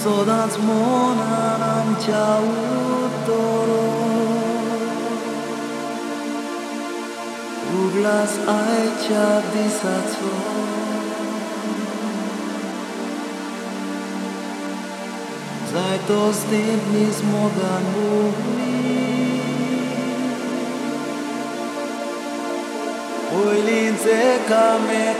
育つもなんちゃうとろ U glas ajča disaco Zaj to s tim nismo da mogli Oj lince kame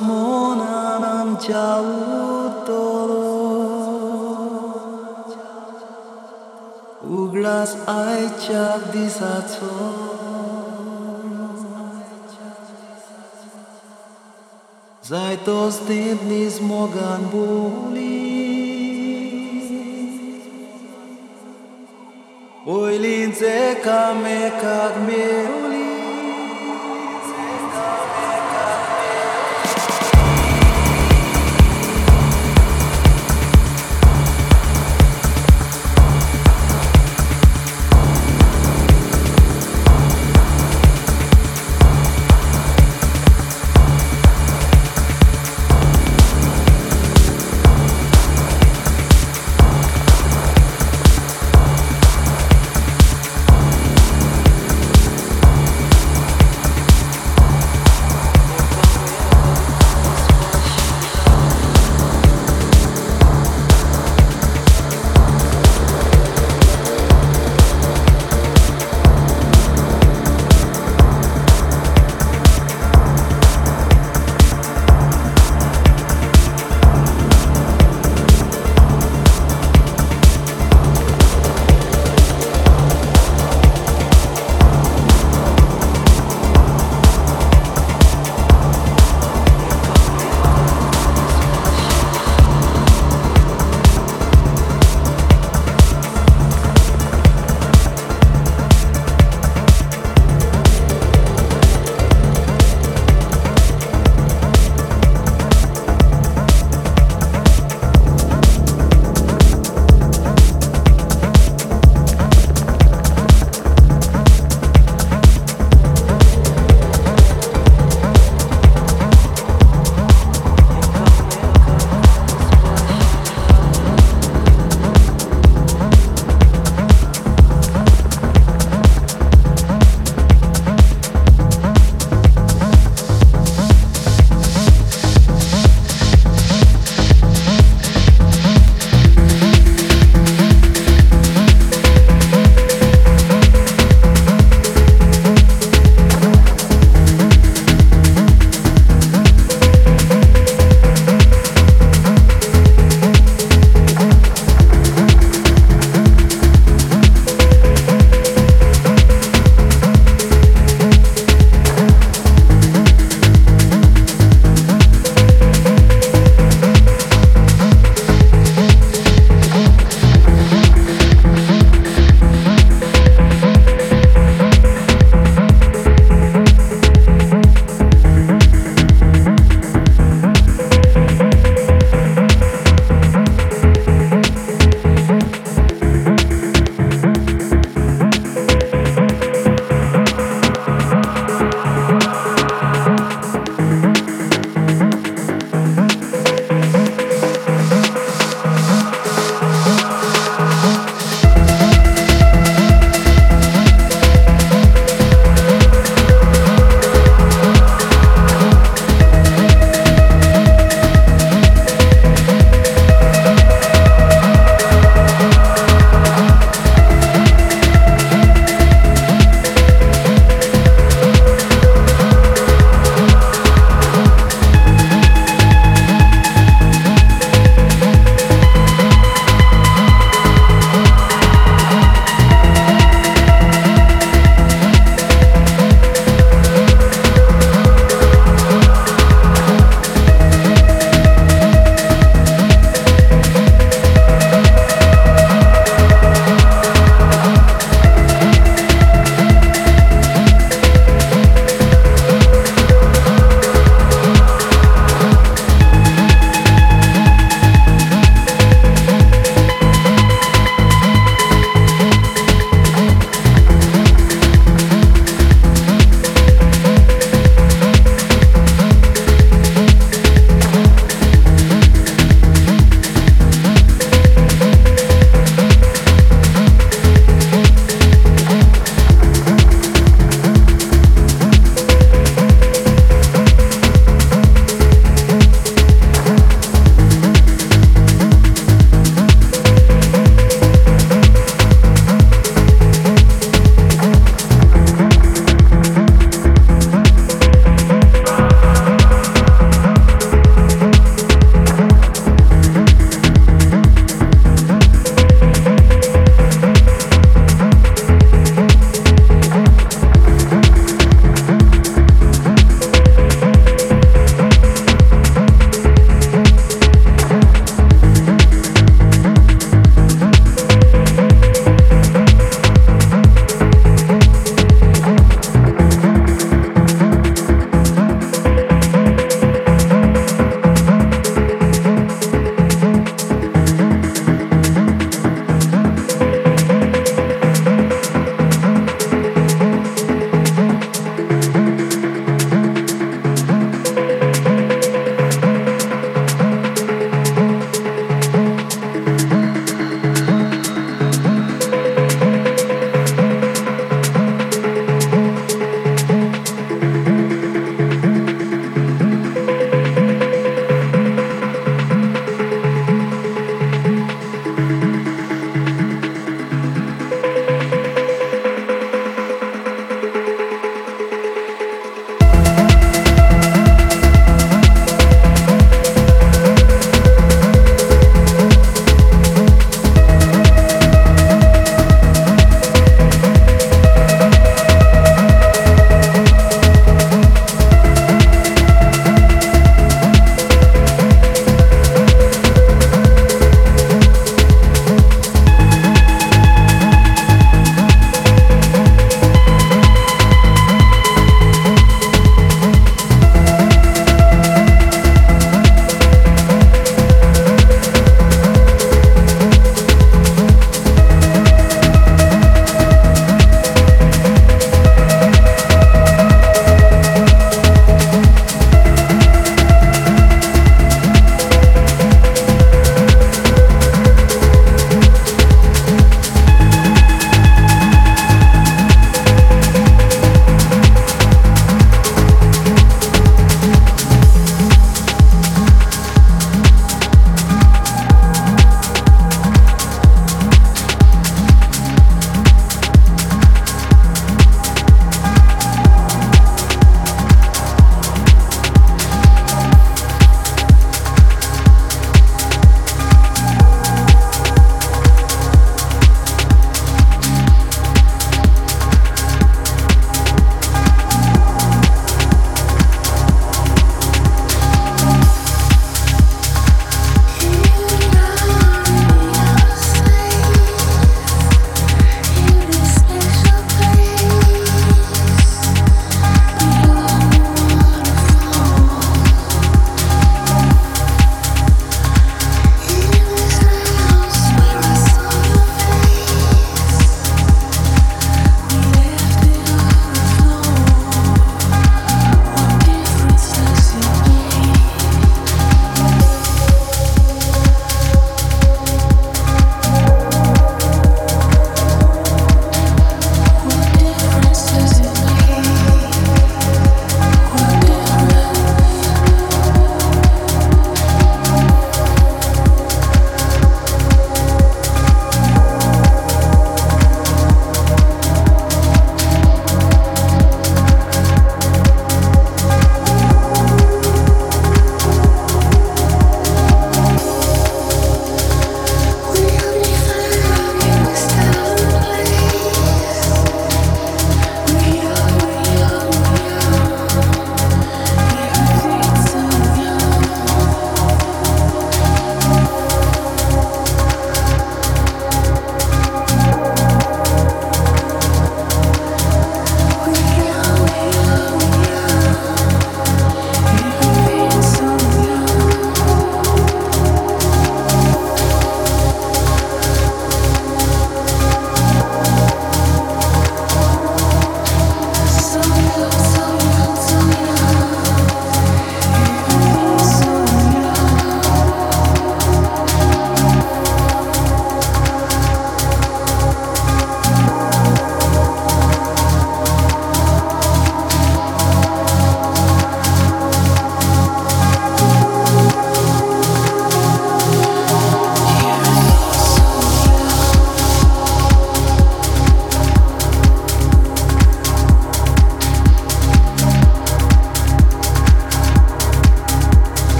mona nam cia utoro Uglas aicia disaco Zaitos tintnis mogan buli. Oi linze kame kag meuli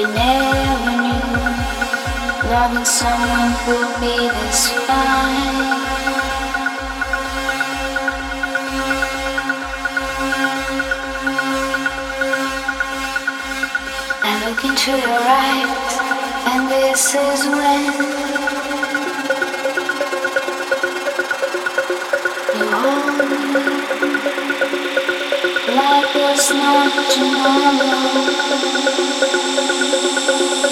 I never knew loving someone could be this fine. I look into your eyes, and this is when you hold me like there's no tomorrow thank you.